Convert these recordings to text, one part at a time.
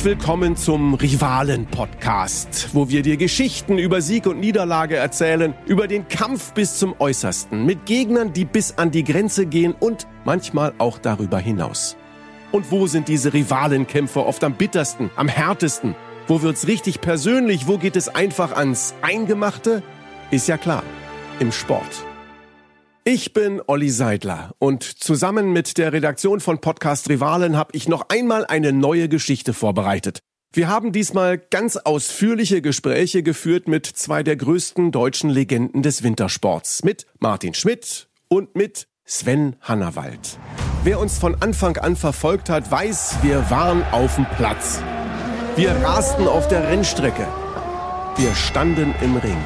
Herzlich willkommen zum Rivalen-Podcast, wo wir dir Geschichten über Sieg und Niederlage erzählen, über den Kampf bis zum Äußersten, mit Gegnern, die bis an die Grenze gehen und manchmal auch darüber hinaus. Und wo sind diese Rivalenkämpfe oft am bittersten, am härtesten? Wo wird's richtig persönlich? Wo geht es einfach ans Eingemachte? Ist ja klar, im Sport. Ich bin Olli Seidler und zusammen mit der Redaktion von Podcast Rivalen habe ich noch einmal eine neue Geschichte vorbereitet. Wir haben diesmal ganz ausführliche Gespräche geführt mit zwei der größten deutschen Legenden des Wintersports, mit Martin Schmidt und mit Sven Hannawald. Wer uns von Anfang an verfolgt hat, weiß, wir waren auf dem Platz. Wir rasten auf der Rennstrecke. Wir standen im Ring.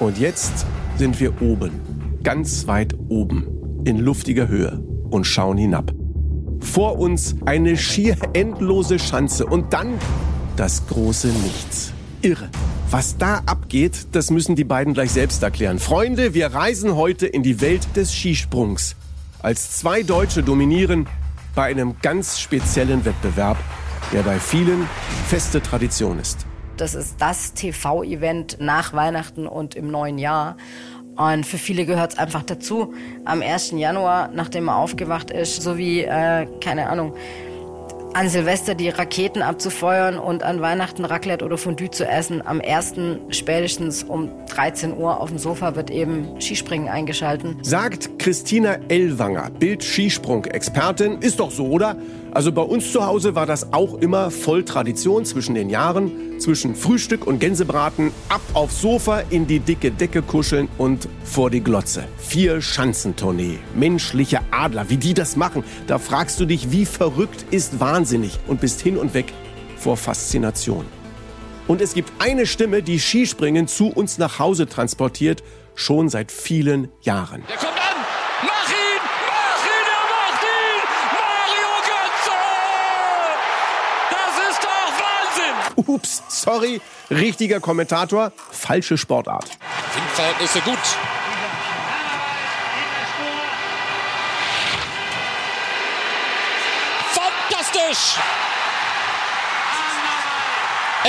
Und jetzt sind wir oben ganz weit oben, in luftiger Höhe und schauen hinab. Vor uns eine schier endlose Schanze und dann das große Nichts. Irre. Was da abgeht, das müssen die beiden gleich selbst erklären. Freunde, wir reisen heute in die Welt des Skisprungs. Als zwei Deutsche dominieren bei einem ganz speziellen Wettbewerb, der bei vielen feste Tradition ist. Das ist das TV-Event nach Weihnachten und im neuen Jahr. Und für viele gehört es einfach dazu, am 1. Januar, nachdem man aufgewacht ist, so wie, äh, keine Ahnung, an Silvester die Raketen abzufeuern und an Weihnachten Raclette oder Fondue zu essen. Am 1. spätestens um 13 Uhr auf dem Sofa wird eben Skispringen eingeschalten. Sagt Christina Ellwanger, Bild-Skisprung-Expertin. Ist doch so, oder? Also bei uns zu Hause war das auch immer voll Tradition zwischen den Jahren. Zwischen Frühstück und Gänsebraten, ab aufs Sofa, in die dicke Decke kuscheln und vor die Glotze. Vier Schanzentournee. Menschliche Adler, wie die das machen. Da fragst du dich, wie verrückt ist wahnsinnig und bist hin und weg vor Faszination. Und es gibt eine Stimme, die Skispringen zu uns nach Hause transportiert, schon seit vielen Jahren. Der kommt an! Mach ihn! Ups, sorry, richtiger Kommentator, falsche Sportart. Windverhältnisse gut. Fantastisch!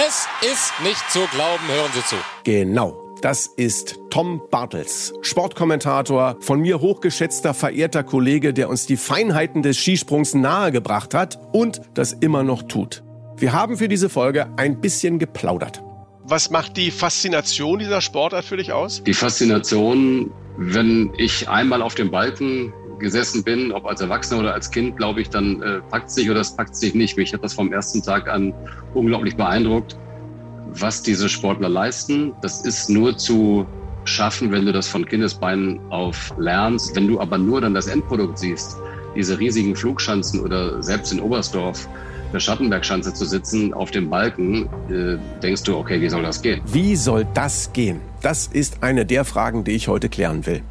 Es ist nicht zu glauben, hören Sie zu. Genau. Das ist Tom Bartels, Sportkommentator, von mir hochgeschätzter, verehrter Kollege, der uns die Feinheiten des Skisprungs nahegebracht hat und das immer noch tut. Wir haben für diese Folge ein bisschen geplaudert. Was macht die Faszination dieser Sportart für dich aus? Die Faszination, wenn ich einmal auf dem Balken gesessen bin, ob als Erwachsener oder als Kind, glaube ich, dann äh, packt sich oder es packt sich nicht. Mich hat das vom ersten Tag an unglaublich beeindruckt, was diese Sportler leisten. Das ist nur zu schaffen, wenn du das von Kindesbeinen auf lernst. Wenn du aber nur dann das Endprodukt siehst, diese riesigen Flugschanzen oder selbst in Oberstdorf der Schattenbergschanze zu sitzen auf dem Balken, äh, denkst du, okay, wie soll das gehen? Wie soll das gehen? Das ist eine der Fragen, die ich heute klären will.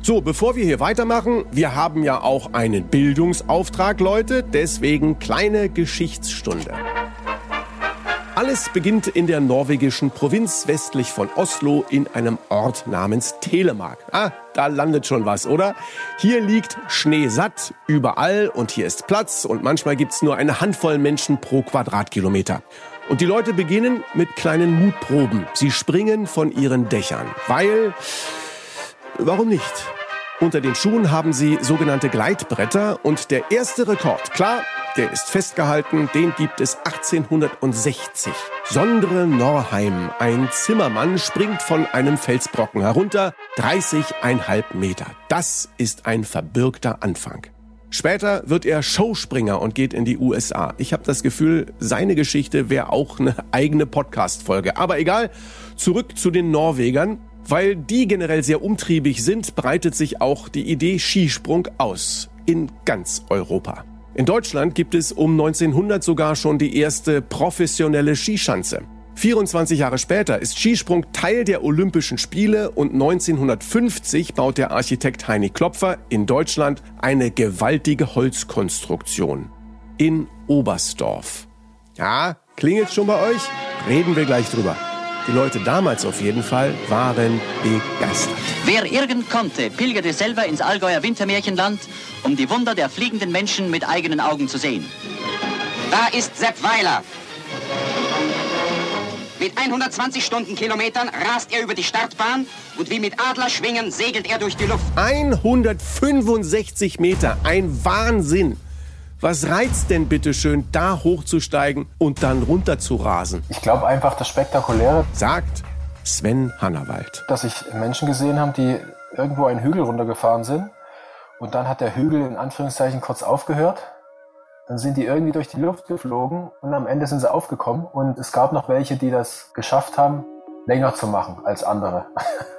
So, bevor wir hier weitermachen, wir haben ja auch einen Bildungsauftrag, Leute, deswegen kleine Geschichtsstunde. Alles beginnt in der norwegischen Provinz westlich von Oslo in einem Ort namens Telemark. Ah, da landet schon was, oder? Hier liegt Schnee satt, überall und hier ist Platz und manchmal gibt's nur eine Handvoll Menschen pro Quadratkilometer. Und die Leute beginnen mit kleinen Mutproben. Sie springen von ihren Dächern, weil... Warum nicht? Unter den Schuhen haben sie sogenannte Gleitbretter und der erste Rekord, klar, der ist festgehalten, den gibt es 1860. Sondre Norheim, ein Zimmermann, springt von einem Felsbrocken herunter, 30,5 Meter. Das ist ein verbürgter Anfang. Später wird er Showspringer und geht in die USA. Ich habe das Gefühl, seine Geschichte wäre auch eine eigene Podcast-Folge. Aber egal, zurück zu den Norwegern. Weil die generell sehr umtriebig sind, breitet sich auch die Idee Skisprung aus. In ganz Europa. In Deutschland gibt es um 1900 sogar schon die erste professionelle Skischanze. 24 Jahre später ist Skisprung Teil der Olympischen Spiele und 1950 baut der Architekt Heini Klopfer in Deutschland eine gewaltige Holzkonstruktion. In Oberstdorf. Ja, klingelt schon bei euch? Reden wir gleich drüber. Die Leute damals auf jeden Fall waren begeistert. Wer irgend konnte, pilgerte selber ins Allgäuer Wintermärchenland, um die Wunder der fliegenden Menschen mit eigenen Augen zu sehen. Da ist Sepp Weiler. Mit 120 Stundenkilometern rast er über die Startbahn und wie mit Adlerschwingen segelt er durch die Luft. 165 Meter, ein Wahnsinn. Was reizt denn bitte schön, da hochzusteigen und dann runter zu rasen? Ich glaube einfach das Spektakuläre, Sagt Sven Hannawald. dass ich Menschen gesehen habe, die irgendwo einen Hügel runtergefahren sind und dann hat der Hügel in Anführungszeichen kurz aufgehört. Dann sind die irgendwie durch die Luft geflogen und am Ende sind sie aufgekommen und es gab noch welche, die das geschafft haben, länger zu machen als andere.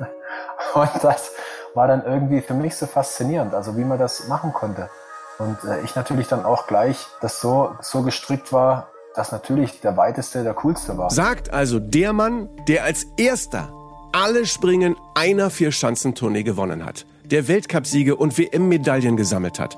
und das war dann irgendwie für mich so faszinierend, also wie man das machen konnte. Und äh, ich natürlich dann auch gleich das so, so gestrickt war, dass natürlich der weiteste der coolste war. Sagt also der Mann, der als erster alle Springen einer Vierschanzentournee gewonnen hat, der Weltcupsiege und WM-Medaillen gesammelt hat.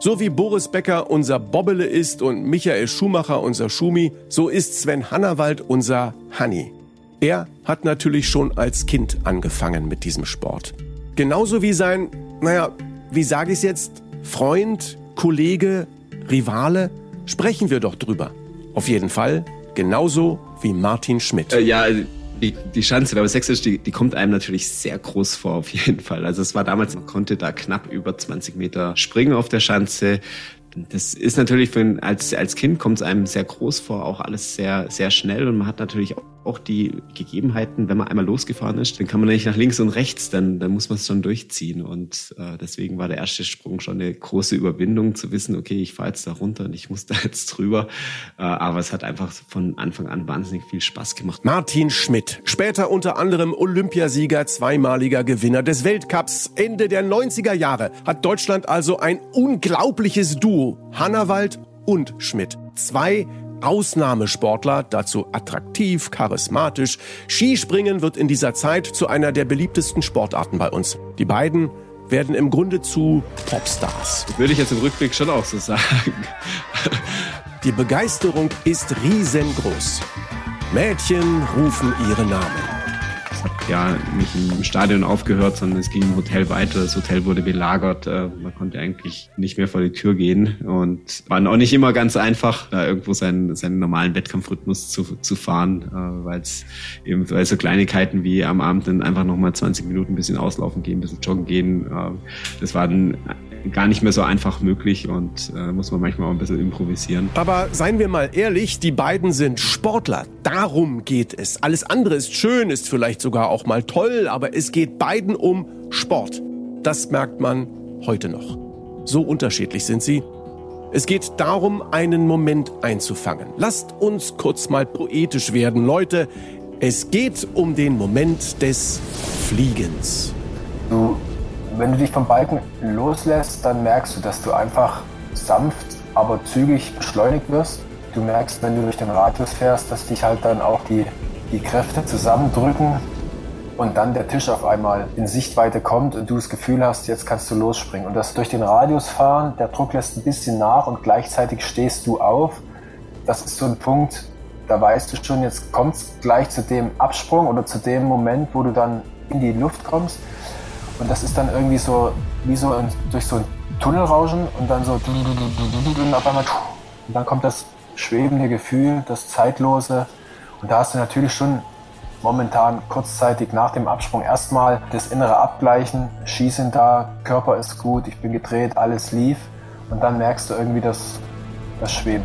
So wie Boris Becker unser Bobbele ist und Michael Schumacher unser Schumi, so ist Sven Hannawald unser Hanni. Er hat natürlich schon als Kind angefangen mit diesem Sport. Genauso wie sein, naja, wie sage ich es jetzt, Freund, Kollege, Rivale, sprechen wir doch drüber. Auf jeden Fall genauso wie Martin Schmidt. Äh, ja, die, die Schanze, wenn man sächsisch, die, die kommt einem natürlich sehr groß vor, auf jeden Fall. Also es war damals, man konnte da knapp über 20 Meter springen auf der Schanze. Das ist natürlich für ein, als, als Kind kommt es einem sehr groß vor, auch alles sehr, sehr schnell und man hat natürlich auch, auch die Gegebenheiten, wenn man einmal losgefahren ist, dann kann man nicht nach links und rechts, dann, dann muss man es schon durchziehen und äh, deswegen war der erste Sprung schon eine große Überwindung zu wissen, okay, ich fahre jetzt da runter und ich muss da jetzt drüber, äh, aber es hat einfach von Anfang an wahnsinnig viel Spaß gemacht. Martin Schmidt, später unter anderem Olympiasieger, zweimaliger Gewinner des Weltcups. Ende der 90er Jahre hat Deutschland also ein unglaubliches Duo. Hannawald und Schmidt. Zwei Ausnahmesportler, dazu attraktiv, charismatisch. Skispringen wird in dieser Zeit zu einer der beliebtesten Sportarten bei uns. Die beiden werden im Grunde zu Popstars. Würde ich jetzt im Rückblick schon auch so sagen. Die Begeisterung ist riesengroß. Mädchen rufen ihre Namen. Ja nicht im Stadion aufgehört, sondern es ging im Hotel weiter. Das Hotel wurde belagert. Äh, Man konnte eigentlich nicht mehr vor die Tür gehen und war auch nicht immer ganz einfach, da irgendwo seinen, seinen normalen Wettkampfrhythmus zu, zu fahren, äh, weil es eben weil so Kleinigkeiten wie am Abend dann einfach nochmal 20 Minuten ein bisschen auslaufen gehen, ein bisschen joggen gehen. äh, Das war dann gar nicht mehr so einfach möglich und äh, muss man manchmal auch ein bisschen improvisieren. Aber seien wir mal ehrlich, die beiden sind Sportler. Darum geht es. Alles andere ist schön, ist vielleicht sogar auch mal toll, aber es geht beiden um Sport. Das merkt man heute noch. So unterschiedlich sind sie. Es geht darum, einen Moment einzufangen. Lasst uns kurz mal poetisch werden, Leute. Es geht um den Moment des Fliegens. Du, wenn du dich vom Balken loslässt, dann merkst du, dass du einfach sanft, aber zügig beschleunigt wirst. Du merkst, wenn du durch den Radius fährst, dass dich halt dann auch die, die Kräfte zusammendrücken und dann der Tisch auf einmal in Sichtweite kommt und du das Gefühl hast, jetzt kannst du losspringen. Und das durch den Radius fahren, der Druck lässt ein bisschen nach und gleichzeitig stehst du auf. Das ist so ein Punkt, da weißt du schon, jetzt kommt es gleich zu dem Absprung oder zu dem Moment, wo du dann in die Luft kommst. Und das ist dann irgendwie so, wie so ein, durch so ein Tunnelrauschen und dann so und auf einmal und dann kommt das schwebende Gefühl, das zeitlose. Und da hast du natürlich schon momentan kurzzeitig nach dem Absprung erstmal das innere Abgleichen. Sind da, Körper ist gut, ich bin gedreht, alles lief. Und dann merkst du irgendwie das, das Schweben,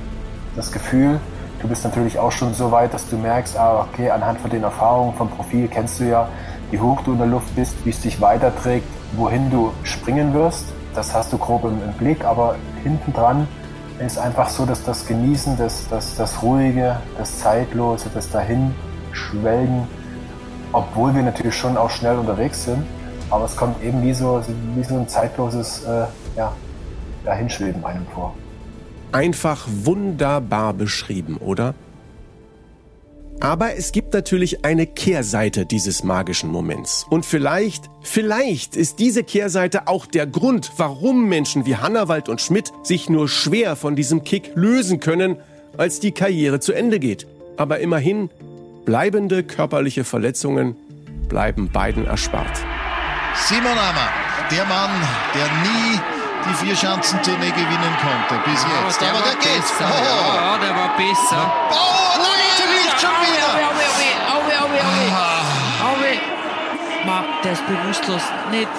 das Gefühl. Du bist natürlich auch schon so weit, dass du merkst, ah, okay, anhand von den Erfahrungen vom Profil kennst du ja, wie hoch du in der Luft bist, wie es dich weiterträgt, wohin du springen wirst. Das hast du grob im, im Blick, aber hinten dran ist einfach so, dass das Genießen, das, das, das Ruhige, das Zeitlose, das Dahinschwelgen, obwohl wir natürlich schon auch schnell unterwegs sind, aber es kommt eben wie so, wie so ein zeitloses äh, ja, Dahinschweben einem vor. Einfach wunderbar beschrieben, oder? Aber es gibt natürlich eine Kehrseite dieses magischen Moments. Und vielleicht, vielleicht ist diese Kehrseite auch der Grund, warum Menschen wie Hannawald und Schmidt sich nur schwer von diesem Kick lösen können, als die Karriere zu Ende geht. Aber immerhin, bleibende körperliche Verletzungen bleiben beiden erspart. Simon Ammer, der Mann, der nie die Vierschanzentournee gewinnen konnte bis jetzt. der Aber war der geht. besser. Oh, Ja, der war besser. oh nicht schon wieder! Auwe, auwe, auwe, auwe, auwe. Auwe. Ma, der ist bewusstlos. Nicht.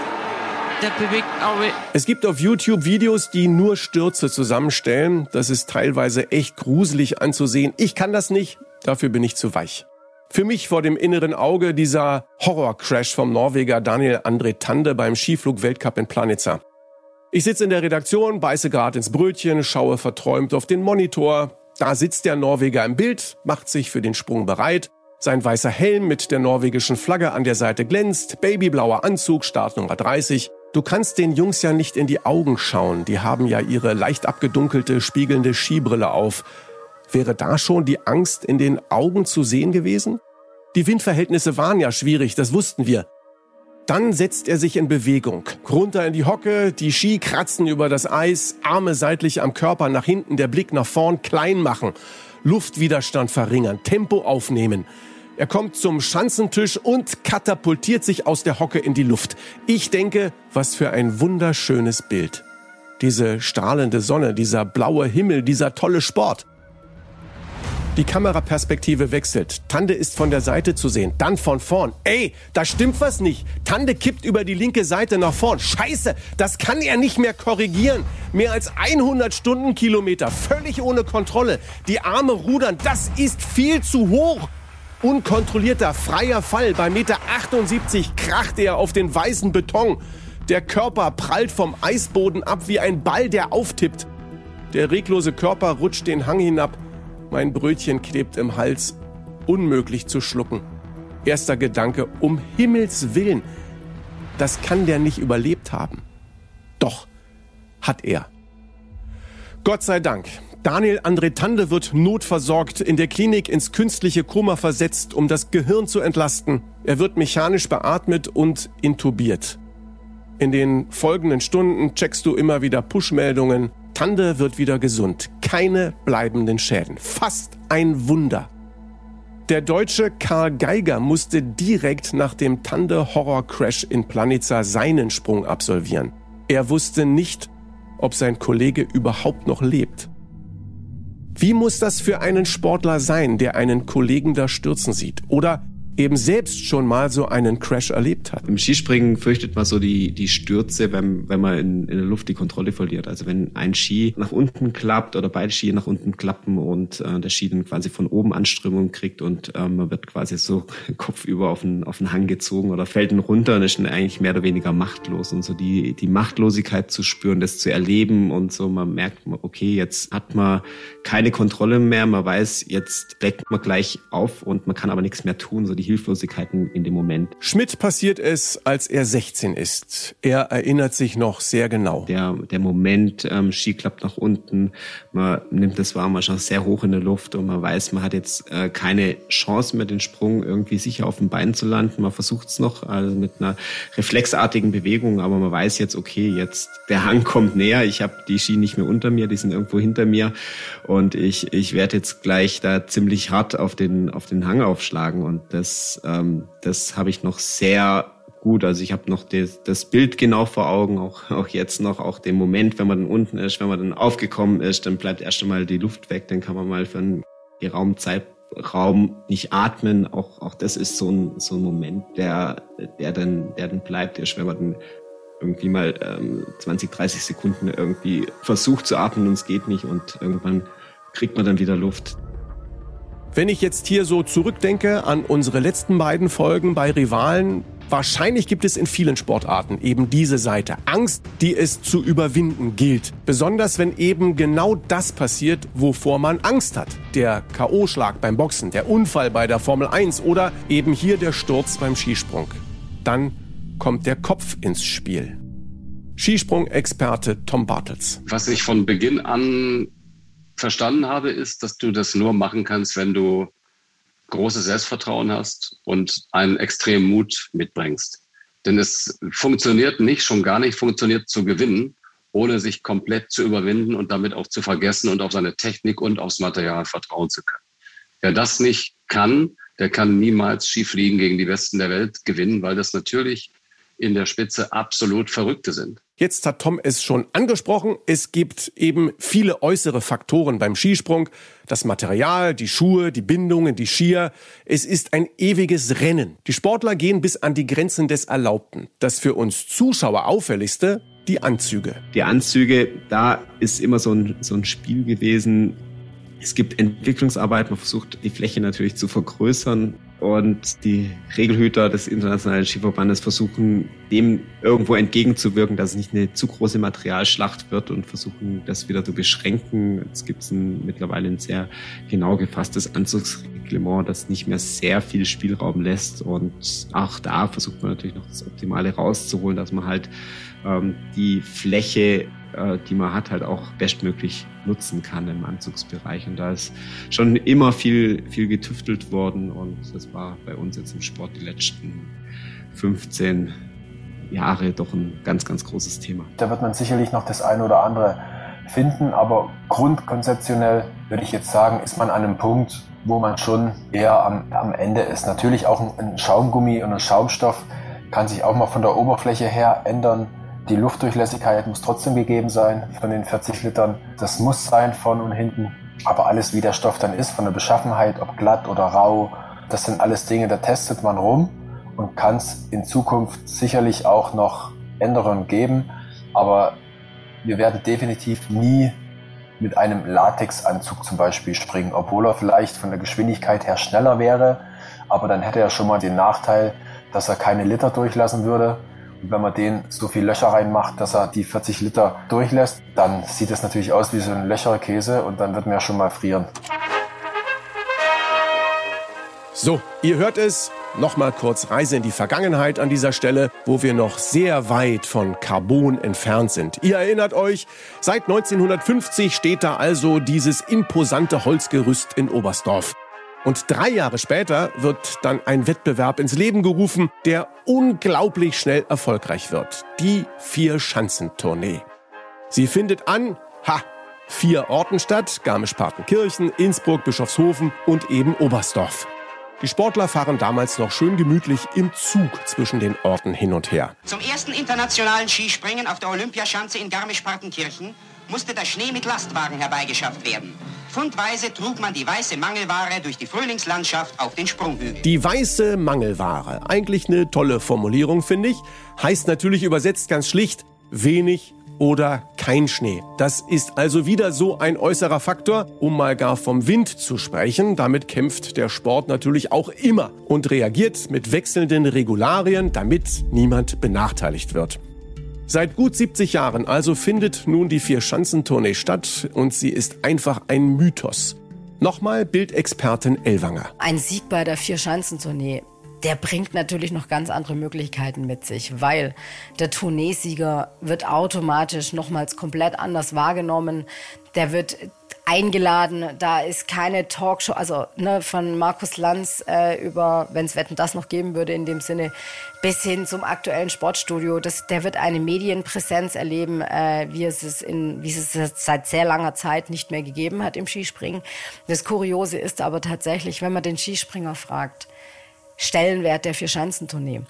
Der bewegt Auwe. Es gibt auf YouTube Videos, die nur Stürze zusammenstellen. Das ist teilweise echt gruselig anzusehen. Ich kann das nicht. Dafür bin ich zu weich. Für mich vor dem inneren Auge dieser Horrorcrash vom Norweger Daniel André Tande beim Skiflug-Weltcup in Planitzer. Ich sitze in der Redaktion, beiße gerade ins Brötchen, schaue verträumt auf den Monitor. Da sitzt der Norweger im Bild, macht sich für den Sprung bereit. Sein weißer Helm mit der norwegischen Flagge an der Seite glänzt, babyblauer Anzug, Startnummer 30. Du kannst den Jungs ja nicht in die Augen schauen, die haben ja ihre leicht abgedunkelte, spiegelnde Skibrille auf. Wäre da schon die Angst in den Augen zu sehen gewesen? Die Windverhältnisse waren ja schwierig, das wussten wir. Dann setzt er sich in Bewegung. Runter in die Hocke, die Ski kratzen über das Eis, Arme seitlich am Körper nach hinten, der Blick nach vorn klein machen, Luftwiderstand verringern, Tempo aufnehmen. Er kommt zum Schanzentisch und katapultiert sich aus der Hocke in die Luft. Ich denke, was für ein wunderschönes Bild. Diese strahlende Sonne, dieser blaue Himmel, dieser tolle Sport. Die Kameraperspektive wechselt. Tande ist von der Seite zu sehen, dann von vorn. Ey, da stimmt was nicht. Tande kippt über die linke Seite nach vorn. Scheiße, das kann er nicht mehr korrigieren. Mehr als 100 Stundenkilometer, völlig ohne Kontrolle. Die Arme rudern, das ist viel zu hoch. Unkontrollierter freier Fall. Bei Meter 78 kracht er auf den weißen Beton. Der Körper prallt vom Eisboden ab wie ein Ball, der auftippt. Der reglose Körper rutscht den Hang hinab. Mein Brötchen klebt im Hals, unmöglich zu schlucken. Erster Gedanke, um Himmels willen, das kann der nicht überlebt haben. Doch, hat er. Gott sei Dank. Daniel André Tande wird notversorgt, in der Klinik ins künstliche Koma versetzt, um das Gehirn zu entlasten. Er wird mechanisch beatmet und intubiert. In den folgenden Stunden checkst du immer wieder Push-Meldungen. Tande wird wieder gesund. Keine bleibenden Schäden. Fast ein Wunder. Der Deutsche Karl Geiger musste direkt nach dem Tande Horror Crash in Planica seinen Sprung absolvieren. Er wusste nicht, ob sein Kollege überhaupt noch lebt. Wie muss das für einen Sportler sein, der einen Kollegen da stürzen sieht? Oder eben selbst schon mal so einen Crash erlebt hat. Im Skispringen fürchtet man so die, die Stürze, wenn, wenn man in, in der Luft die Kontrolle verliert. Also wenn ein Ski nach unten klappt oder beide Ski nach unten klappen und äh, der Ski dann quasi von oben Anströmung kriegt und äh, man wird quasi so kopfüber auf den, auf den Hang gezogen oder fällt dann runter und ist dann eigentlich mehr oder weniger machtlos und so die, die Machtlosigkeit zu spüren, das zu erleben und so man merkt, okay, jetzt hat man keine Kontrolle mehr, man weiß, jetzt deckt man gleich auf und man kann aber nichts mehr tun, so die Hilflosigkeiten in dem Moment. Schmidt passiert es, als er 16 ist. Er erinnert sich noch sehr genau. Der, der Moment, ähm, Ski klappt nach unten, man nimmt das wahr, man schon sehr hoch in der Luft und man weiß, man hat jetzt äh, keine Chance mehr, den Sprung irgendwie sicher auf dem Bein zu landen. Man versucht es noch, also mit einer reflexartigen Bewegung, aber man weiß jetzt, okay, jetzt der Hang kommt näher, ich habe die Ski nicht mehr unter mir, die sind irgendwo hinter mir und ich, ich werde jetzt gleich da ziemlich hart auf den, auf den Hang aufschlagen und das das, ähm, das habe ich noch sehr gut. Also ich habe noch das, das Bild genau vor Augen, auch, auch jetzt noch, auch den Moment, wenn man dann unten ist, wenn man dann aufgekommen ist, dann bleibt erst einmal die Luft weg, dann kann man mal für einen Raumzeitraum nicht atmen. Auch, auch das ist so ein, so ein Moment, der, der dann, der dann bleibt, ist, wenn man dann irgendwie mal ähm, 20, 30 Sekunden irgendwie versucht zu atmen und es geht nicht und irgendwann kriegt man dann wieder Luft. Wenn ich jetzt hier so zurückdenke an unsere letzten beiden Folgen bei Rivalen, wahrscheinlich gibt es in vielen Sportarten eben diese Seite. Angst, die es zu überwinden gilt. Besonders wenn eben genau das passiert, wovor man Angst hat. Der K.O.-Schlag beim Boxen, der Unfall bei der Formel 1 oder eben hier der Sturz beim Skisprung. Dann kommt der Kopf ins Spiel. Skisprung-Experte Tom Bartels. Was ich von Beginn an verstanden habe, ist, dass du das nur machen kannst, wenn du großes Selbstvertrauen hast und einen extremen Mut mitbringst. Denn es funktioniert nicht, schon gar nicht funktioniert zu gewinnen, ohne sich komplett zu überwinden und damit auch zu vergessen und auf seine Technik und aufs Material vertrauen zu können. Wer das nicht kann, der kann niemals Skifliegen gegen die Besten der Welt gewinnen, weil das natürlich in der Spitze absolut Verrückte sind. Jetzt hat Tom es schon angesprochen. Es gibt eben viele äußere Faktoren beim Skisprung. Das Material, die Schuhe, die Bindungen, die Skier. Es ist ein ewiges Rennen. Die Sportler gehen bis an die Grenzen des Erlaubten. Das für uns Zuschauer auffälligste, die Anzüge. Die Anzüge, da ist immer so ein, so ein Spiel gewesen. Es gibt Entwicklungsarbeit, man versucht die Fläche natürlich zu vergrößern und die Regelhüter des Internationalen Skiverbandes versuchen, dem irgendwo entgegenzuwirken, dass es nicht eine zu große Materialschlacht wird und versuchen, das wieder zu beschränken. Es gibt ein, mittlerweile ein sehr genau gefasstes Anzugsreglement, das nicht mehr sehr viel Spielraum lässt. Und auch da versucht man natürlich noch das Optimale rauszuholen, dass man halt ähm, die Fläche die man hat, halt auch bestmöglich nutzen kann im Anzugsbereich. Und da ist schon immer viel, viel getüftelt worden und das war bei uns jetzt im Sport die letzten 15 Jahre doch ein ganz, ganz großes Thema. Da wird man sicherlich noch das eine oder andere finden, aber grundkonzeptionell würde ich jetzt sagen, ist man an einem Punkt, wo man schon eher am, am Ende ist. Natürlich auch ein Schaumgummi und ein Schaumstoff kann sich auch mal von der Oberfläche her ändern. Die Luftdurchlässigkeit muss trotzdem gegeben sein von den 40 Litern. Das muss sein von und hinten. Aber alles, wie der Stoff dann ist, von der Beschaffenheit, ob glatt oder rau, das sind alles Dinge, da testet man rum und kann es in Zukunft sicherlich auch noch Änderungen geben. Aber wir werden definitiv nie mit einem Latexanzug zum Beispiel springen, obwohl er vielleicht von der Geschwindigkeit her schneller wäre. Aber dann hätte er schon mal den Nachteil, dass er keine Liter durchlassen würde wenn man den so viel Löcher reinmacht, dass er die 40 Liter durchlässt, dann sieht es natürlich aus wie so ein Löcherkäse und dann wird man ja schon mal frieren. So, ihr hört es. Nochmal kurz Reise in die Vergangenheit an dieser Stelle, wo wir noch sehr weit von Carbon entfernt sind. Ihr erinnert euch, seit 1950 steht da also dieses imposante Holzgerüst in Oberstdorf. Und drei Jahre später wird dann ein Wettbewerb ins Leben gerufen, der unglaublich schnell erfolgreich wird. Die Vier-Schanzentournee. Sie findet an, ha, vier Orten statt, Garmisch-Partenkirchen, Innsbruck, Bischofshofen und eben Oberstdorf. Die Sportler fahren damals noch schön gemütlich im Zug zwischen den Orten hin und her. Zum ersten internationalen Skispringen auf der Olympiaschanze in Garmisch-Partenkirchen musste der Schnee mit Lastwagen herbeigeschafft werden. Fundweise trug man die weiße Mangelware durch die Frühlingslandschaft auf den Sprunghügel. Die weiße Mangelware. Eigentlich eine tolle Formulierung, finde ich. Heißt natürlich übersetzt ganz schlicht wenig oder kein Schnee. Das ist also wieder so ein äußerer Faktor, um mal gar vom Wind zu sprechen. Damit kämpft der Sport natürlich auch immer und reagiert mit wechselnden Regularien, damit niemand benachteiligt wird. Seit gut 70 Jahren also findet nun die Vier-Schanzentournee statt und sie ist einfach ein Mythos. Nochmal Bildexpertin Elwanger. Ein Sieg bei der Vier-Schanzentournee der bringt natürlich noch ganz andere Möglichkeiten mit sich, weil der Tourneesieger wird automatisch nochmals komplett anders wahrgenommen. Der wird eingeladen. Da ist keine Talkshow, also ne, von Markus Lanz äh, über, wenn es Wetten das noch geben würde in dem Sinne, bis hin zum aktuellen Sportstudio. Das, der wird eine Medienpräsenz erleben, äh, wie es es in, wie es es seit sehr langer Zeit nicht mehr gegeben hat im Skispringen. Das Kuriose ist aber tatsächlich, wenn man den Skispringer fragt, Stellenwert der Vierschanzentournee.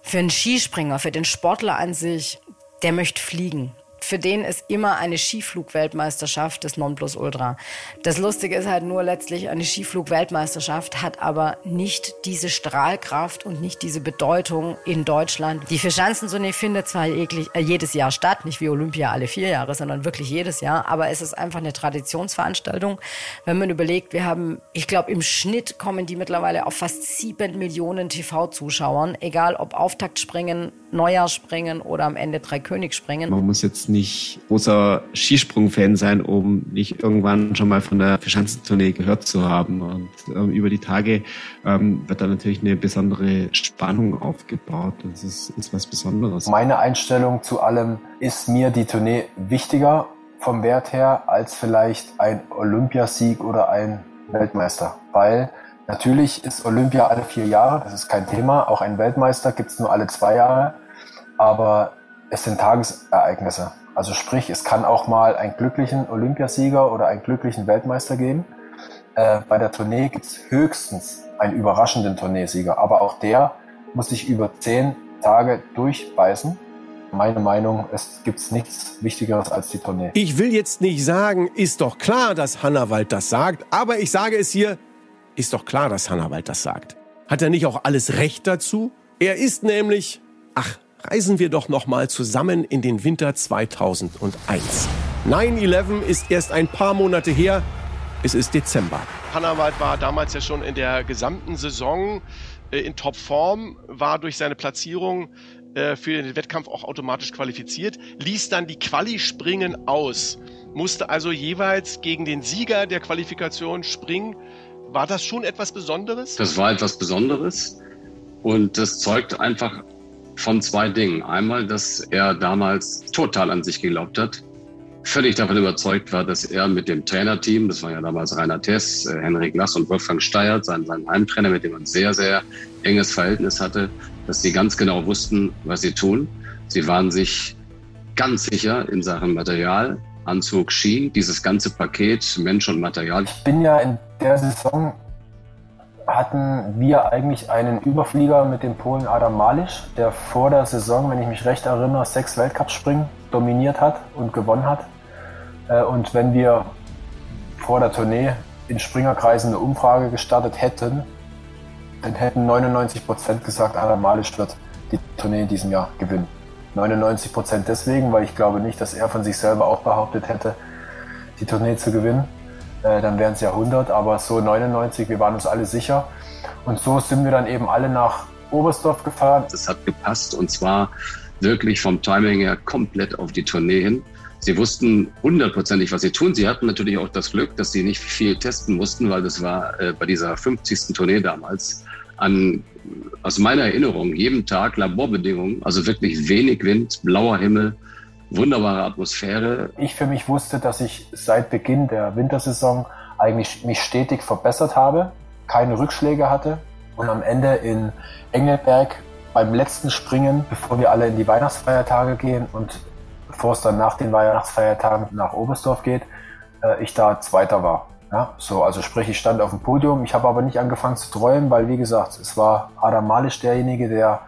Für einen Skispringer, für den Sportler an sich, der möchte fliegen für den ist immer eine Skiflugweltmeisterschaft das Nonplusultra. Das Lustige ist halt nur letztlich, eine Skiflugweltmeisterschaft hat aber nicht diese Strahlkraft und nicht diese Bedeutung in Deutschland. Die Vierschanzentournee findet zwar jeglich, äh, jedes Jahr statt, nicht wie Olympia alle vier Jahre, sondern wirklich jedes Jahr, aber es ist einfach eine Traditionsveranstaltung. Wenn man überlegt, wir haben, ich glaube, im Schnitt kommen die mittlerweile auf fast sieben Millionen TV-Zuschauern, egal ob Auftaktspringen, Neujahrspringen oder am Ende Dreikönigsspringen. Man muss jetzt nicht großer Skisprung-Fan sein, um nicht irgendwann schon mal von der Verschanzentournee gehört zu haben. Und ähm, über die Tage ähm, wird da natürlich eine besondere Spannung aufgebaut. Das ist, ist was Besonderes. Meine Einstellung zu allem ist mir die Tournee wichtiger vom Wert her als vielleicht ein Olympiasieg oder ein Weltmeister, weil Natürlich ist Olympia alle vier Jahre, das ist kein Thema. Auch ein Weltmeister gibt es nur alle zwei Jahre. Aber es sind Tagesereignisse. Also sprich, es kann auch mal einen glücklichen Olympiasieger oder einen glücklichen Weltmeister geben. Äh, bei der Tournee gibt es höchstens einen überraschenden Tourneesieger. Aber auch der muss sich über zehn Tage durchbeißen. Meine Meinung, es gibt nichts Wichtigeres als die Tournee. Ich will jetzt nicht sagen, ist doch klar, dass Hannawald das sagt, aber ich sage es hier, ist doch klar, dass Hannawald das sagt. Hat er nicht auch alles Recht dazu? Er ist nämlich, ach, reisen wir doch noch mal zusammen in den Winter 2001. 9-11 ist erst ein paar Monate her. Es ist Dezember. Hannawald war damals ja schon in der gesamten Saison äh, in Topform, war durch seine Platzierung äh, für den Wettkampf auch automatisch qualifiziert, ließ dann die Quali-Springen aus, musste also jeweils gegen den Sieger der Qualifikation springen. War das schon etwas Besonderes? Das war etwas Besonderes und das zeugt einfach von zwei Dingen. Einmal, dass er damals total an sich geglaubt hat, völlig davon überzeugt war, dass er mit dem Trainerteam, das war ja damals Rainer Tess, äh, Henrik Lass und Wolfgang Steyert, sein, sein Heimtrainer, mit dem ein sehr, sehr enges Verhältnis hatte, dass sie ganz genau wussten, was sie tun. Sie waren sich ganz sicher in Sachen Material, Anzug, Ski, dieses ganze Paket Mensch und Material. Ich bin ja in der Saison hatten wir eigentlich einen Überflieger mit dem Polen Adam Malisch, der vor der Saison, wenn ich mich recht erinnere, sechs Weltcup-Springen dominiert hat und gewonnen hat. Äh, und wenn wir vor der Tournee in Springerkreisen eine Umfrage gestartet hätten, dann hätten 99 Prozent gesagt, Adam Malisch wird die Tournee in diesem Jahr gewinnen. 99 Prozent deswegen, weil ich glaube nicht, dass er von sich selber auch behauptet hätte, die Tournee zu gewinnen. Äh, dann wären es ja 100, aber so 99, wir waren uns alle sicher. Und so sind wir dann eben alle nach Oberstdorf gefahren. Das hat gepasst und zwar wirklich vom Timing her komplett auf die Tournee hin. Sie wussten hundertprozentig, was sie tun. Sie hatten natürlich auch das Glück, dass sie nicht viel testen mussten, weil das war äh, bei dieser 50. Tournee damals an, aus meiner Erinnerung, jeden Tag Laborbedingungen, also wirklich wenig Wind, blauer Himmel, wunderbare Atmosphäre. Ich für mich wusste, dass ich seit Beginn der Wintersaison eigentlich mich stetig verbessert habe, keine Rückschläge hatte und am Ende in Engelberg beim letzten Springen, bevor wir alle in die Weihnachtsfeiertage gehen und bevor es dann nach den Weihnachtsfeiertagen nach Oberstdorf geht, äh, ich da Zweiter war. Ja, so, also sprich, ich stand auf dem Podium. Ich habe aber nicht angefangen zu träumen, weil wie gesagt, es war Adam Malisch derjenige, der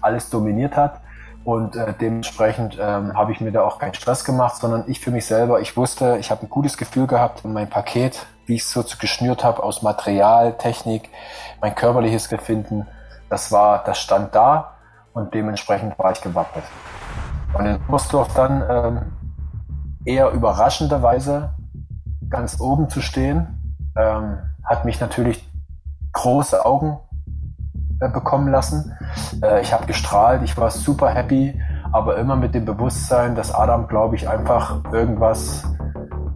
alles dominiert hat. Und äh, dementsprechend ähm, habe ich mir da auch keinen Stress gemacht, sondern ich für mich selber, ich wusste, ich habe ein gutes Gefühl gehabt und mein Paket, wie ich es so geschnürt habe aus Material, Technik, mein körperliches Befinden, das war, das stand da und dementsprechend war ich gewappnet. Und in Ostdorf dann ähm, eher überraschenderweise ganz oben zu stehen, ähm, hat mich natürlich große Augen bekommen lassen. Äh, ich habe gestrahlt, ich war super happy, aber immer mit dem Bewusstsein, dass Adam, glaube ich, einfach irgendwas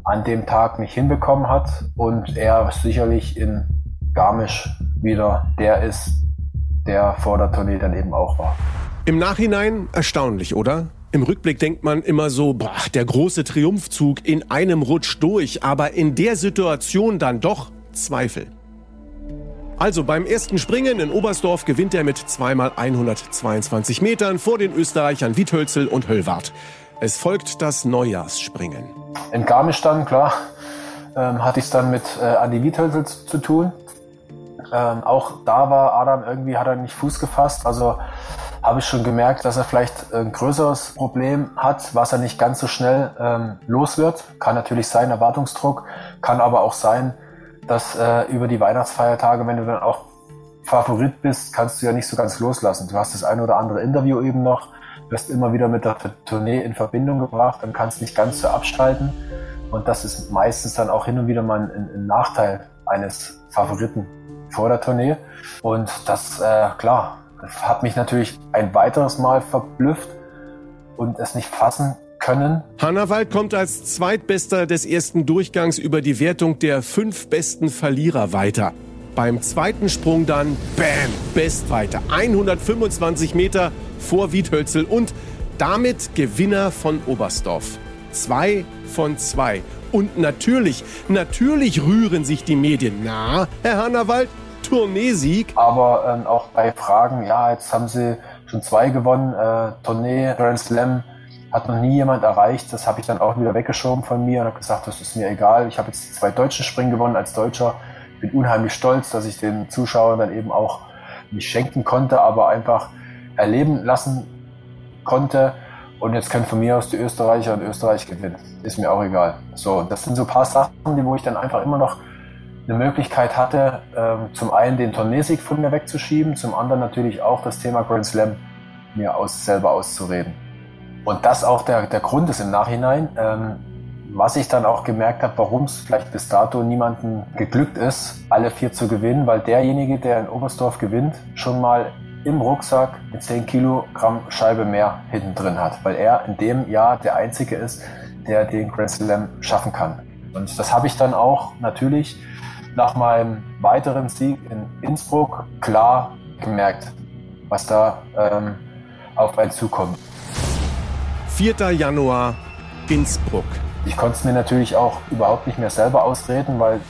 an dem Tag nicht hinbekommen hat und er sicherlich in Garmisch wieder der ist, der vor der Tournee dann eben auch war. Im Nachhinein erstaunlich, oder? Im Rückblick denkt man immer so, boah, der große Triumphzug in einem Rutsch durch, aber in der Situation dann doch Zweifel. Also beim ersten Springen in Oberstdorf gewinnt er mit zweimal 122 Metern vor den Österreichern Wiethölzel und Höllwart. Es folgt das Neujahrsspringen. In Garmisch dann, klar, ähm, hatte ich es dann mit äh, Andi Wiethölzel zu, tun. Ähm, auch da war Adam irgendwie, hat er nicht Fuß gefasst. Also habe ich schon gemerkt, dass er vielleicht ein größeres Problem hat, was er nicht ganz so schnell ähm, los wird. Kann natürlich sein, Erwartungsdruck, kann aber auch sein, dass äh, über die Weihnachtsfeiertage, wenn du dann auch Favorit bist, kannst du ja nicht so ganz loslassen. Du hast das ein oder andere Interview eben noch, wirst immer wieder mit der Tournee in Verbindung gebracht und kannst nicht ganz so abschalten. Und das ist meistens dann auch hin und wieder mal ein, ein Nachteil eines Favoriten vor der Tournee. Und das, äh, klar, hat mich natürlich ein weiteres Mal verblüfft und es nicht fassen können. Hannawald kommt als Zweitbester des ersten Durchgangs über die Wertung der fünf besten Verlierer weiter. Beim zweiten Sprung dann, bam, Bestweiter. 125 Meter vor Wiedhölzel und damit Gewinner von Oberstdorf. Zwei von zwei. Und natürlich, natürlich rühren sich die Medien. Na, Herr Hannawald, Tourneesieg. Aber ähm, auch bei Fragen, ja, jetzt haben sie schon zwei gewonnen, äh, Tournee, Grand Slam, hat noch nie jemand erreicht. Das habe ich dann auch wieder weggeschoben von mir und habe gesagt, das ist mir egal. Ich habe jetzt zwei deutsche Springen gewonnen als Deutscher. Bin unheimlich stolz, dass ich den Zuschauern dann eben auch nicht schenken konnte, aber einfach erleben lassen konnte. Und jetzt können von mir aus die Österreicher und Österreich gewinnen. Ist mir auch egal. So, das sind so ein paar Sachen, die, wo ich dann einfach immer noch eine Möglichkeit hatte, ähm, zum einen den Turniersieg von mir wegzuschieben, zum anderen natürlich auch das Thema Grand Slam mir aus, selber auszureden. Und das auch der, der Grund ist im Nachhinein, ähm, was ich dann auch gemerkt habe, warum es vielleicht bis dato niemandem geglückt ist, alle vier zu gewinnen, weil derjenige, der in Oberstdorf gewinnt, schon mal im Rucksack mit 10 Kilogramm Scheibe mehr hinten drin hat, weil er in dem Jahr der Einzige ist, der den Grand Slam schaffen kann. Und das habe ich dann auch natürlich nach meinem weiteren Sieg in Innsbruck klar gemerkt, was da ähm, auf einen zukommt. 4. Januar, Innsbruck. Ich konnte es mir natürlich auch überhaupt nicht mehr selber ausreden, weil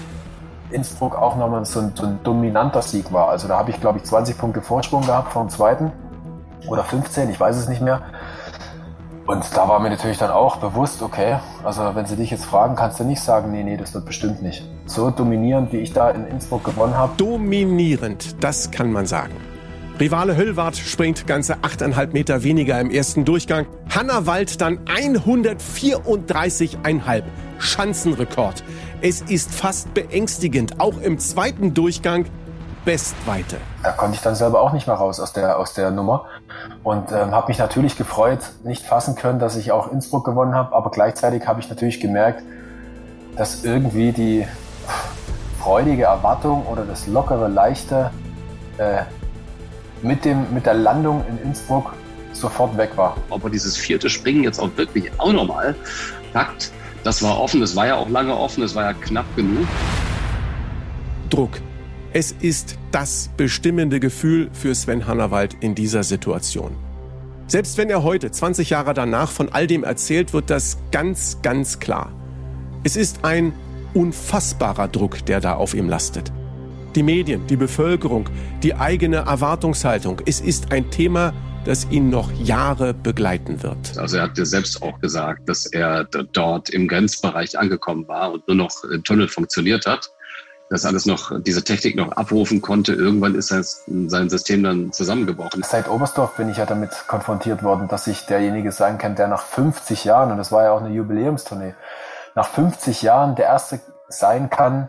Innsbruck auch nochmal so ein, so ein dominanter Sieg war. Also da habe ich, glaube ich, 20 Punkte Vorsprung gehabt vom zweiten oder 15, ich weiß es nicht mehr. Und da war mir natürlich dann auch bewusst, okay, also wenn sie dich jetzt fragen, kannst du nicht sagen, nee, nee, das wird bestimmt nicht. So dominierend, wie ich da in Innsbruck gewonnen habe. Dominierend, das kann man sagen. Rivale Höllwart springt ganze 8,5 Meter weniger im ersten Durchgang. Hanna Wald dann 134,5. Schanzenrekord. Es ist fast beängstigend, auch im zweiten Durchgang Bestweite. Da konnte ich dann selber auch nicht mehr raus aus der, aus der Nummer und ähm, habe mich natürlich gefreut, nicht fassen können, dass ich auch Innsbruck gewonnen habe, aber gleichzeitig habe ich natürlich gemerkt, dass irgendwie die freudige Erwartung oder das lockere, leichte äh, mit, dem, mit der Landung in Innsbruck sofort weg war. Ob er dieses vierte Springen jetzt auch wirklich auch nochmal packt, das war offen, es war ja auch lange offen, es war ja knapp genug. Druck. Es ist das bestimmende Gefühl für Sven Hannawald in dieser Situation. Selbst wenn er heute, 20 Jahre danach, von all dem erzählt, wird das ganz, ganz klar. Es ist ein unfassbarer Druck, der da auf ihm lastet. Die Medien, die Bevölkerung, die eigene Erwartungshaltung. Es ist ein Thema, das ihn noch Jahre begleiten wird. Also er hat ja selbst auch gesagt, dass er dort im Grenzbereich angekommen war und nur noch im Tunnel funktioniert hat. Dass alles noch, diese Technik noch abrufen konnte. Irgendwann ist sein System dann zusammengebrochen. Seit Oberstdorf bin ich ja damit konfrontiert worden, dass ich derjenige sein kann, der nach 50 Jahren, und das war ja auch eine Jubiläumstournee, nach 50 Jahren der Erste sein kann,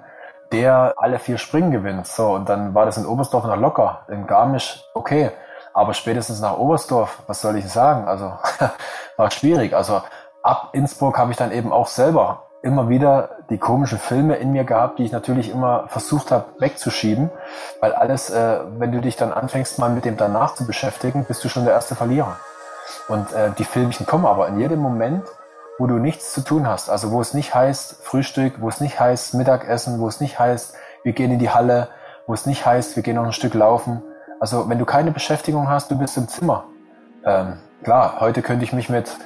der alle vier Springen gewinnt. So, und dann war das in Oberstdorf noch locker. In Garmisch, okay. Aber spätestens nach Oberstdorf, was soll ich sagen? Also war schwierig. Also ab Innsbruck habe ich dann eben auch selber immer wieder die komischen Filme in mir gehabt, die ich natürlich immer versucht habe wegzuschieben, weil alles, äh, wenn du dich dann anfängst mal mit dem danach zu beschäftigen, bist du schon der erste Verlierer. Und äh, die Filmchen kommen aber in jedem Moment, wo du nichts zu tun hast, also wo es nicht heißt Frühstück, wo es nicht heißt Mittagessen, wo es nicht heißt, wir gehen in die Halle, wo es nicht heißt, wir gehen noch ein Stück laufen, also wenn du keine Beschäftigung hast, du bist im Zimmer. Ähm, klar, heute könnte ich mich mit,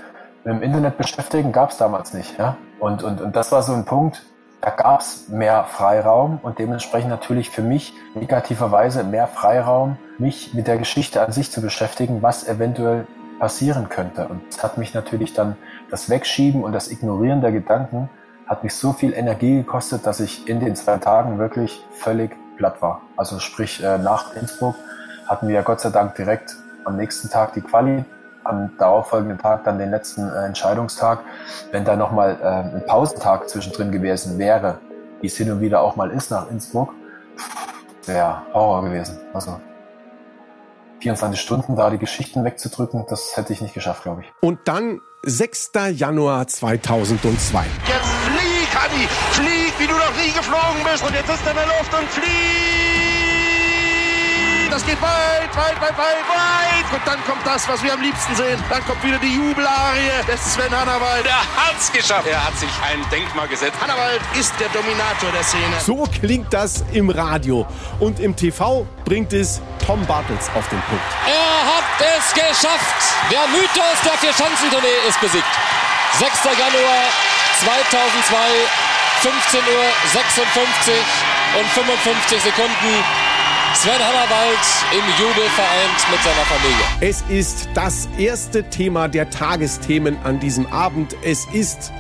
mit dem Internet beschäftigen, gab es damals nicht. Ja? Und, und, und das war so ein Punkt, da gab es mehr Freiraum und dementsprechend natürlich für mich negativerweise mehr Freiraum, mich mit der Geschichte an sich zu beschäftigen, was eventuell passieren könnte. Und das hat mich natürlich dann, das Wegschieben und das Ignorieren der Gedanken, hat mich so viel Energie gekostet, dass ich in den zwei Tagen wirklich völlig platt war. Also sprich äh, nach Innsbruck hatten wir Gott sei Dank direkt am nächsten Tag die Quali, am darauffolgenden Tag dann den letzten äh, Entscheidungstag. Wenn da nochmal äh, ein Pausentag zwischendrin gewesen wäre, wie es hin und wieder auch mal ist nach Innsbruck, wäre Horror gewesen. Also 24 Stunden da die Geschichten wegzudrücken, das hätte ich nicht geschafft, glaube ich. Und dann 6. Januar 2002. Jetzt flieg, Hanni! Flieg, wie du noch nie geflogen bist! Und jetzt ist er in der Luft und fliegt! Das geht weit, weit, weit, weit, weit. Und dann kommt das, was wir am liebsten sehen. Dann kommt wieder die Jubelarie des Sven Hannawald. Er hat's geschafft. Er hat sich ein Denkmal gesetzt. Hannawald ist der Dominator der Szene. So klingt das im Radio. Und im TV bringt es Tom Bartels auf den Punkt. Er hat es geschafft. Der Mythos der Vierschanzentournee ist besiegt. 6. Januar 2002, 15.56 Uhr und 55 Sekunden. Sven Hannawald im Jubel vereint mit seiner Familie. Es ist das erste Thema der Tagesthemen an diesem Abend. Es ist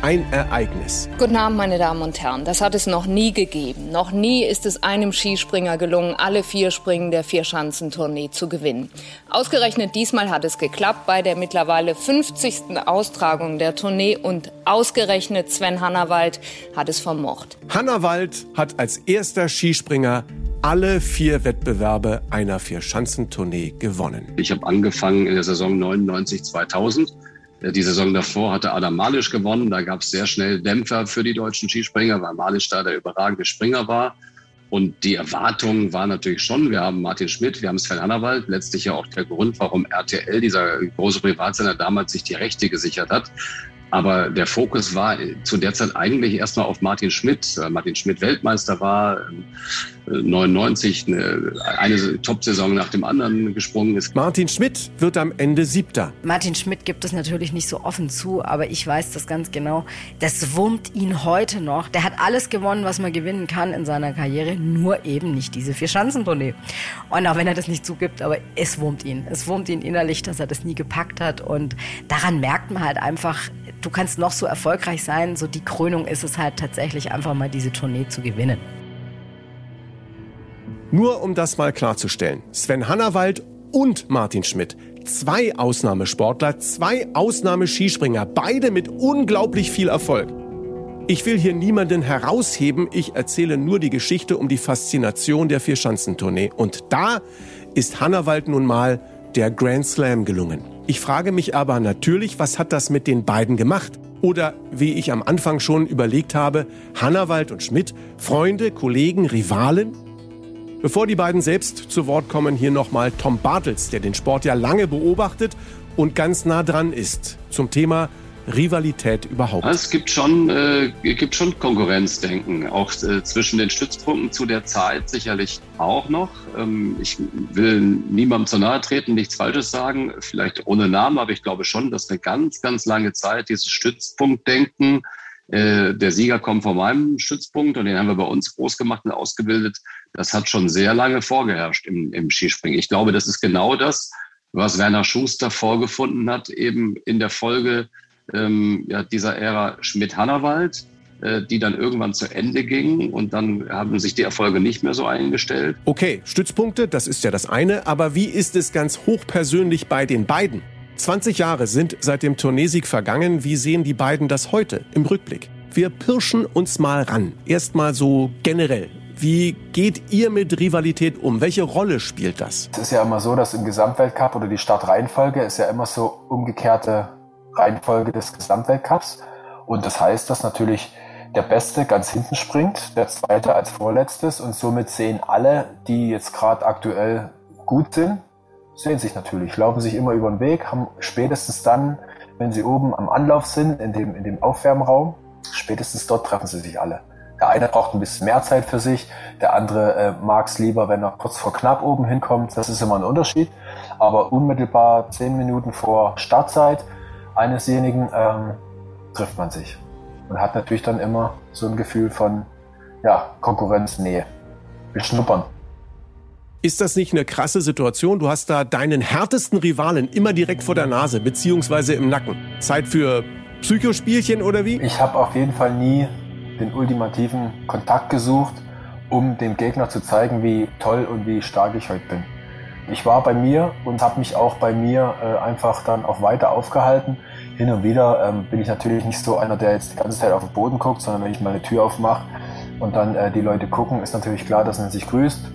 ein Ereignis. Guten Abend, meine Damen und Herren. Das hat es noch nie gegeben. Noch nie ist es einem Skispringer gelungen, alle vier Springen der Vierschanzentournee zu gewinnen. Ausgerechnet diesmal hat es geklappt bei der mittlerweile 50. Austragung der Tournee und ausgerechnet Sven Hannawald hat es vermocht. Hannawald hat als erster Skispringer alle vier Wettbewerbe einer Vierschanzentournee gewonnen. Ich habe angefangen in der Saison 99 2000 äh, die Saison davor hatte Adam Malisch gewonnen. Da gab es sehr schnell Dämpfer für die deutschen Skispringer, weil Malisch da der überragende Springer war. Und die Erwartung war natürlich schon, wir haben Martin Schmidt, wir haben Sven Hannawald, letztlich ja auch der Grund, warum RTL, dieser große Privatsender, damals sich die Rechte gesichert hat. Aber der Fokus war zu der Zeit eigentlich erstmal auf Martin Schmidt. Martin Schmidt Weltmeister war, 99 eine, eine Top-Saison nach dem anderen gesprungen ist. Martin Schmidt wird am Ende Siebter. Martin Schmidt gibt es natürlich nicht so offen zu, aber ich weiß das ganz genau. Das wurmt ihn heute noch. Der hat alles gewonnen, was man gewinnen kann in seiner Karriere, nur eben nicht diese vier Schanzentournee. Und auch wenn er das nicht zugibt, aber es wurmt ihn. Es wurmt ihn innerlich, dass er das nie gepackt hat. Und daran merkt man halt einfach, du kannst noch so erfolgreich sein, so die Krönung ist es halt tatsächlich einfach mal diese Tournee zu gewinnen. Nur um das mal klarzustellen. Sven Hannawald und Martin Schmidt. Zwei Ausnahmesportler, zwei Ausnahmeskispringer, beide mit unglaublich viel Erfolg. Ich will hier niemanden herausheben, ich erzähle nur die Geschichte um die Faszination der Vierschanzentournee. Und da ist Hannawald nun mal der Grand Slam gelungen. Ich frage mich aber natürlich, was hat das mit den beiden gemacht? Oder wie ich am Anfang schon überlegt habe, Hannawald und Schmidt, Freunde, Kollegen, Rivalen? Bevor die beiden selbst zu Wort kommen, hier nochmal Tom Bartels, der den Sport ja lange beobachtet und ganz nah dran ist zum Thema Rivalität überhaupt? Es gibt schon, äh, gibt schon Konkurrenzdenken, auch äh, zwischen den Stützpunkten zu der Zeit sicherlich auch noch. Ähm, ich will niemandem zu nahe treten, nichts Falsches sagen, vielleicht ohne Namen, aber ich glaube schon, dass eine ganz, ganz lange Zeit dieses Stützpunktdenken äh, der Sieger kommt von meinem Stützpunkt und den haben wir bei uns groß gemacht und ausgebildet. Das hat schon sehr lange vorgeherrscht im, im Skispringen. Ich glaube, das ist genau das, was Werner Schuster vorgefunden hat, eben in der Folge ähm, ja, dieser Ära Schmidt-Hannawald, äh, die dann irgendwann zu Ende ging und dann haben sich die Erfolge nicht mehr so eingestellt. Okay, Stützpunkte, das ist ja das eine, aber wie ist es ganz hochpersönlich bei den beiden? 20 Jahre sind seit dem Turniersieg vergangen. Wie sehen die beiden das heute im Rückblick? Wir pirschen uns mal ran. Erstmal so generell. Wie geht ihr mit Rivalität um? Welche Rolle spielt das? Es ist ja immer so, dass im Gesamtweltcup oder die Startreihenfolge ist ja immer so umgekehrte Reihenfolge des Gesamtweltcups. Und das heißt, dass natürlich der Beste ganz hinten springt, der Zweite als Vorletztes und somit sehen alle, die jetzt gerade aktuell gut sind, sehen sich natürlich, laufen sich immer über den Weg, haben spätestens dann, wenn sie oben am Anlauf sind, in dem, in dem Aufwärmraum, spätestens dort treffen sie sich alle. Der eine braucht ein bisschen mehr Zeit für sich, der andere äh, mag es lieber, wenn er kurz vor knapp oben hinkommt. Das ist immer ein Unterschied. Aber unmittelbar zehn Minuten vor Startzeit einesjenigen ähm, trifft man sich. Und hat natürlich dann immer so ein Gefühl von ja, Konkurrenznähe. Beschnuppern. Ist das nicht eine krasse Situation? Du hast da deinen härtesten Rivalen immer direkt vor der Nase, beziehungsweise im Nacken. Zeit für Psychospielchen oder wie? Ich habe auf jeden Fall nie den ultimativen Kontakt gesucht, um dem Gegner zu zeigen, wie toll und wie stark ich heute bin. Ich war bei mir und habe mich auch bei mir äh, einfach dann auch weiter aufgehalten. Hin und wieder ähm, bin ich natürlich nicht so einer, der jetzt die ganze Zeit auf den Boden guckt, sondern wenn ich mal eine Tür aufmache und dann äh, die Leute gucken, ist natürlich klar, dass man sich grüßt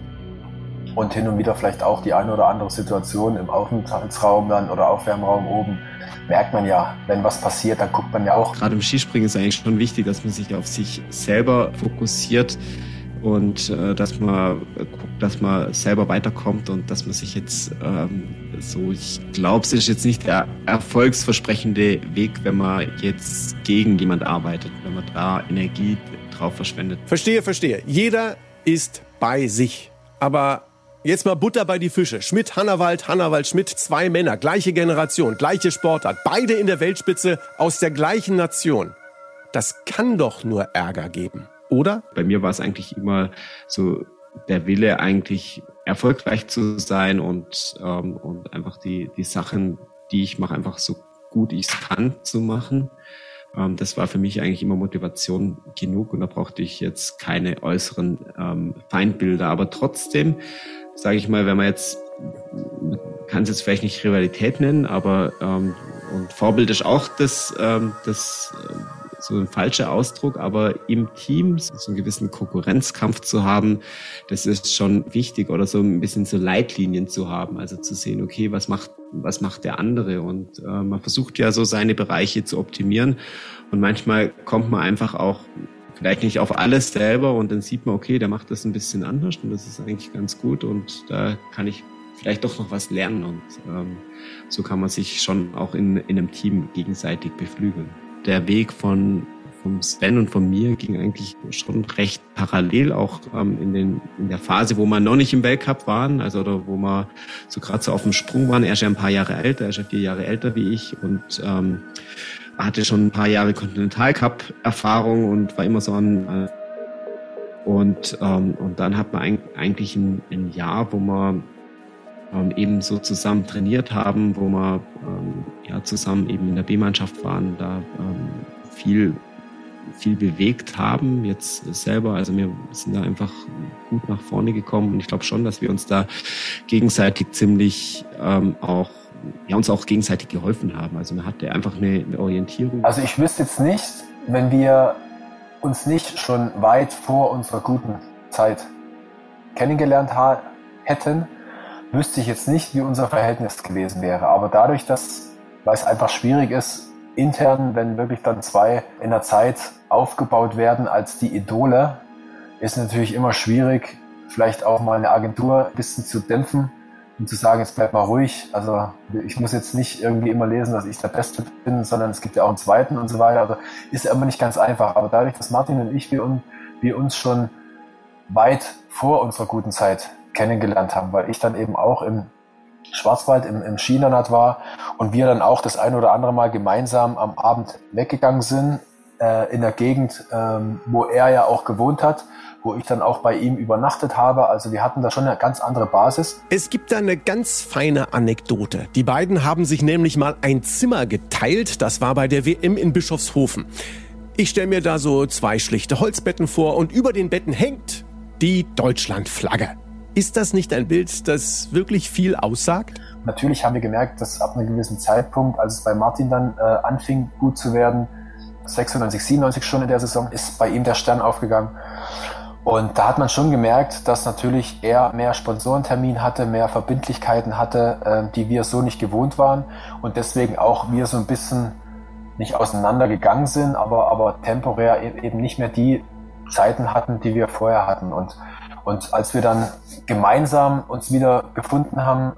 und hin und wieder vielleicht auch die eine oder andere Situation im Aufenthaltsraum dann oder Aufwärmraum oben merkt man ja, wenn was passiert, dann guckt man ja auch. Gerade im Skispringen ist eigentlich schon wichtig, dass man sich auf sich selber fokussiert und äh, dass man guckt, dass man selber weiterkommt und dass man sich jetzt ähm, so, ich glaube, es ist jetzt nicht der erfolgsversprechende Weg, wenn man jetzt gegen jemand arbeitet, wenn man da Energie drauf verschwendet. Verstehe, verstehe. Jeder ist bei sich. Aber Jetzt mal Butter bei die Fische. Schmidt, Hannawald, Hannawald, Schmidt, zwei Männer, gleiche Generation, gleiche Sportart, beide in der Weltspitze aus der gleichen Nation. Das kann doch nur Ärger geben, oder? Bei mir war es eigentlich immer so der Wille, eigentlich erfolgreich zu sein und, ähm, und einfach die, die Sachen, die ich mache, einfach so gut ich es kann zu machen Ähm, das war für mich eigentlich immer Motivation genug und da brauchte ich jetzt keine äußeren ähm, Feindbilder. Aber trotzdem, sage ich mal, wenn man jetzt, kann es jetzt vielleicht nicht Rivalität nennen, aber ähm, und Vorbild ist auch das, ähm, das so ein falscher Ausdruck, aber im Team so einen gewissen Konkurrenzkampf zu haben, das ist schon wichtig oder so ein bisschen so Leitlinien zu haben, also zu sehen, okay, was macht, was macht der andere? Und äh, man versucht ja so seine Bereiche zu optimieren. Und manchmal kommt man einfach auch vielleicht nicht auf alles selber und dann sieht man, okay, der macht das ein bisschen anders und das ist eigentlich ganz gut und da kann ich vielleicht doch noch was lernen. Und ähm, so kann man sich schon auch in, in einem Team gegenseitig beflügeln der Weg von vom Sven und von mir ging eigentlich schon recht parallel, auch ähm, in, den, in der Phase, wo wir noch nicht im Weltcup waren, also oder wo wir so gerade so auf dem Sprung waren. Er ist ja ein paar Jahre älter, er ist ja vier Jahre älter wie ich und ähm, hatte schon ein paar Jahre Continental Cup Erfahrung und war immer so ein äh, und ähm, und dann hat man eigentlich ein, ein Jahr, wo man ähm, eben so zusammen trainiert haben, wo wir ähm, ja zusammen eben in der B-Mannschaft waren, da ähm, viel viel bewegt haben jetzt selber. Also wir sind da einfach gut nach vorne gekommen und ich glaube schon, dass wir uns da gegenseitig ziemlich ähm, auch ja, uns auch gegenseitig geholfen haben. Also man hatte einfach eine, eine Orientierung. Also ich wüsste jetzt nicht, wenn wir uns nicht schon weit vor unserer guten Zeit kennengelernt hätten, wüsste ich jetzt nicht, wie unser Verhältnis gewesen wäre. Aber dadurch, dass, weil es einfach schwierig ist, intern, wenn wirklich dann zwei in der Zeit aufgebaut werden als die Idole, ist natürlich immer schwierig, vielleicht auch mal eine Agentur ein bisschen zu dämpfen und zu sagen, jetzt bleib mal ruhig. Also ich muss jetzt nicht irgendwie immer lesen, dass ich der Beste bin, sondern es gibt ja auch einen zweiten und so weiter. Also ist immer nicht ganz einfach. Aber dadurch, dass Martin und ich, wir, uns schon weit vor unserer guten Zeit kennengelernt haben, weil ich dann eben auch im Schwarzwald im, im Skilanat war und wir dann auch das ein oder andere Mal gemeinsam am Abend weggegangen sind äh, in der Gegend, ähm, wo er ja auch gewohnt hat, wo ich dann auch bei ihm übernachtet habe. Also wir hatten da schon eine ganz andere Basis. Es gibt da eine ganz feine Anekdote. Die beiden haben sich nämlich mal ein Zimmer geteilt. Das war bei der WM in Bischofshofen. Ich stelle mir da so zwei schlichte Holzbetten vor und über den Betten hängt die Deutschlandflagge. Ist das nicht ein Bild, das wirklich viel aussagt? Natürlich haben wir gemerkt, dass ab einem gewissen Zeitpunkt, als es bei Martin dann äh, anfing, gut zu werden, 96, 97 schon in der Saison, ist bei ihm der Stern aufgegangen. Und da hat man schon gemerkt, dass natürlich er mehr Sponsorentermin hatte, mehr Verbindlichkeiten hatte, äh, die wir so nicht gewohnt waren. Und deswegen auch wir so ein bisschen nicht auseinandergegangen sind, aber, aber temporär e-, eben nicht mehr die Zeiten hatten, die wir vorher hatten. Und und als wir dann gemeinsam uns wieder gefunden haben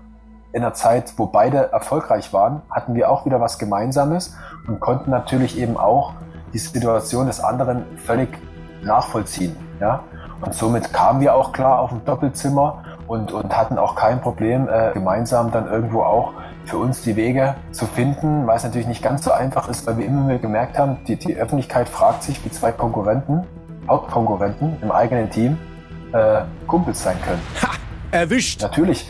in einer Zeit, wo beide erfolgreich waren, hatten wir auch wieder was Gemeinsames und konnten natürlich eben auch die Situation des anderen völlig nachvollziehen. Ja? Und somit kamen wir auch klar auf ein Doppelzimmer und, und hatten auch kein Problem, äh, gemeinsam dann irgendwo auch für uns die Wege zu finden, weil es natürlich nicht ganz so einfach ist, weil wir immer mehr gemerkt haben, die, die Öffentlichkeit fragt sich, wie zwei Konkurrenten, Hauptkonkurrenten im eigenen Team, äh, Kumpels sein können. Ha! Erwischt! Natürlich,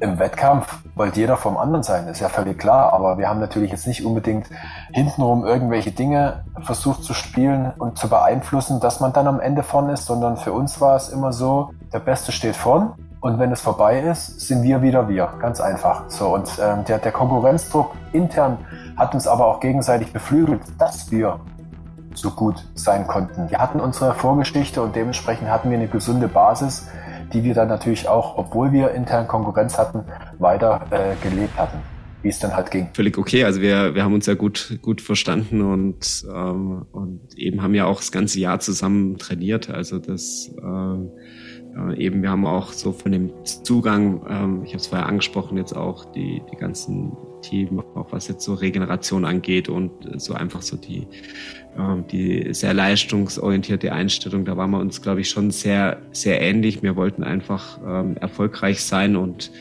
im Wettkampf wollte jeder vom anderen sein, ist ja völlig klar. Aber wir haben natürlich jetzt nicht unbedingt hintenrum irgendwelche Dinge versucht zu spielen und zu beeinflussen, dass man dann am Ende vorn ist, sondern für uns war es immer so, der Beste steht vorn. Und wenn es vorbei ist, sind wir wieder wir. Ganz einfach. So, und ähm, der, der Konkurrenzdruck intern hat uns aber auch gegenseitig beflügelt, dass wir so gut sein konnten. Wir hatten unsere Vorgeschichte und dementsprechend hatten wir eine gesunde Basis, die wir dann natürlich auch, obwohl wir intern Konkurrenz hatten, weiter äh, gelebt hatten wie es dann halt ging. Völlig okay. Also wir, wir haben uns ja gut, gut verstanden und, ähm, und eben haben ja auch das ganze Jahr zusammen trainiert. Also das ähm, äh, eben, wir haben auch so von dem Zugang, ähm, ich habe es vorher angesprochen, jetzt auch die, die ganzen Team, auch was jetzt so Regeneration angeht und so einfach so die ähm, die sehr leistungsorientierte Einstellung, da waren wir uns, glaube ich, schon sehr, sehr ähnlich. Wir wollten einfach ähm, erfolgreich sein und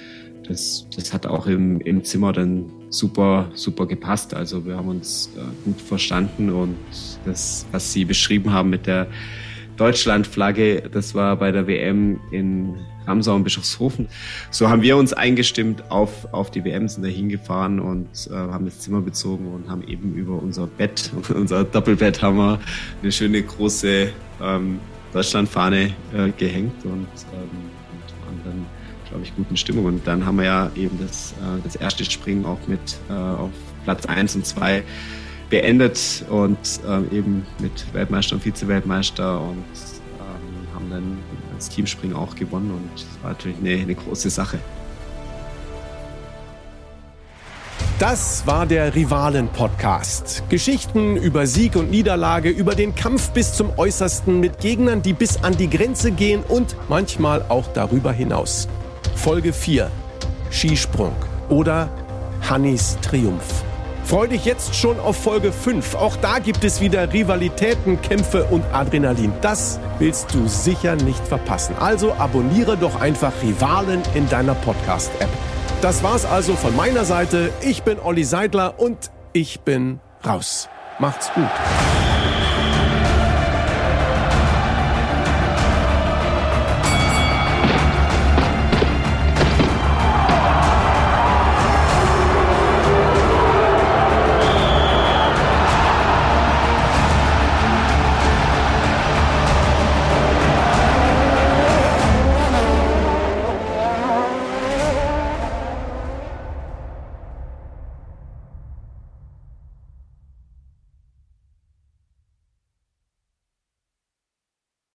das, das hat auch im, im Zimmer dann super, super gepasst. Also wir haben uns äh, gut verstanden und das, was Sie beschrieben haben mit der Deutschlandflagge. Das war bei der WM in Ramsau und Bischofshofen. So haben wir uns eingestimmt auf, auf die WM, sind da hingefahren und äh, haben das Zimmer bezogen und haben eben über unser Bett, unser Doppelbett haben wir eine schöne große ähm, Deutschlandfahne äh, gehängt und, ähm, und waren dann, glaube ich, guten Stimmung. Und dann haben wir ja eben das, äh, das erste Springen auch mit äh, auf Platz 1 und 2 beendet und ähm, eben mit Weltmeister und Vize-Weltmeister und haben dann das Teamspringen auch gewonnen und das war natürlich eine, eine große Sache. Das war der Rivalen-Podcast. Geschichten über Sieg und Niederlage, über den Kampf bis zum Äußersten mit Gegnern, die bis an die Grenze gehen und manchmal auch darüber hinaus. Folge 4. Skisprung oder Hannis Triumph. Freu dich jetzt schon auf Folge 5. Auch da gibt es wieder Rivalitäten, Kämpfe und Adrenalin. Das willst du sicher nicht verpassen. Also abonniere doch einfach Rivalen in deiner Podcast-App. Das war's also von meiner Seite. Ich bin Olli Seidler und ich bin raus. Macht's gut.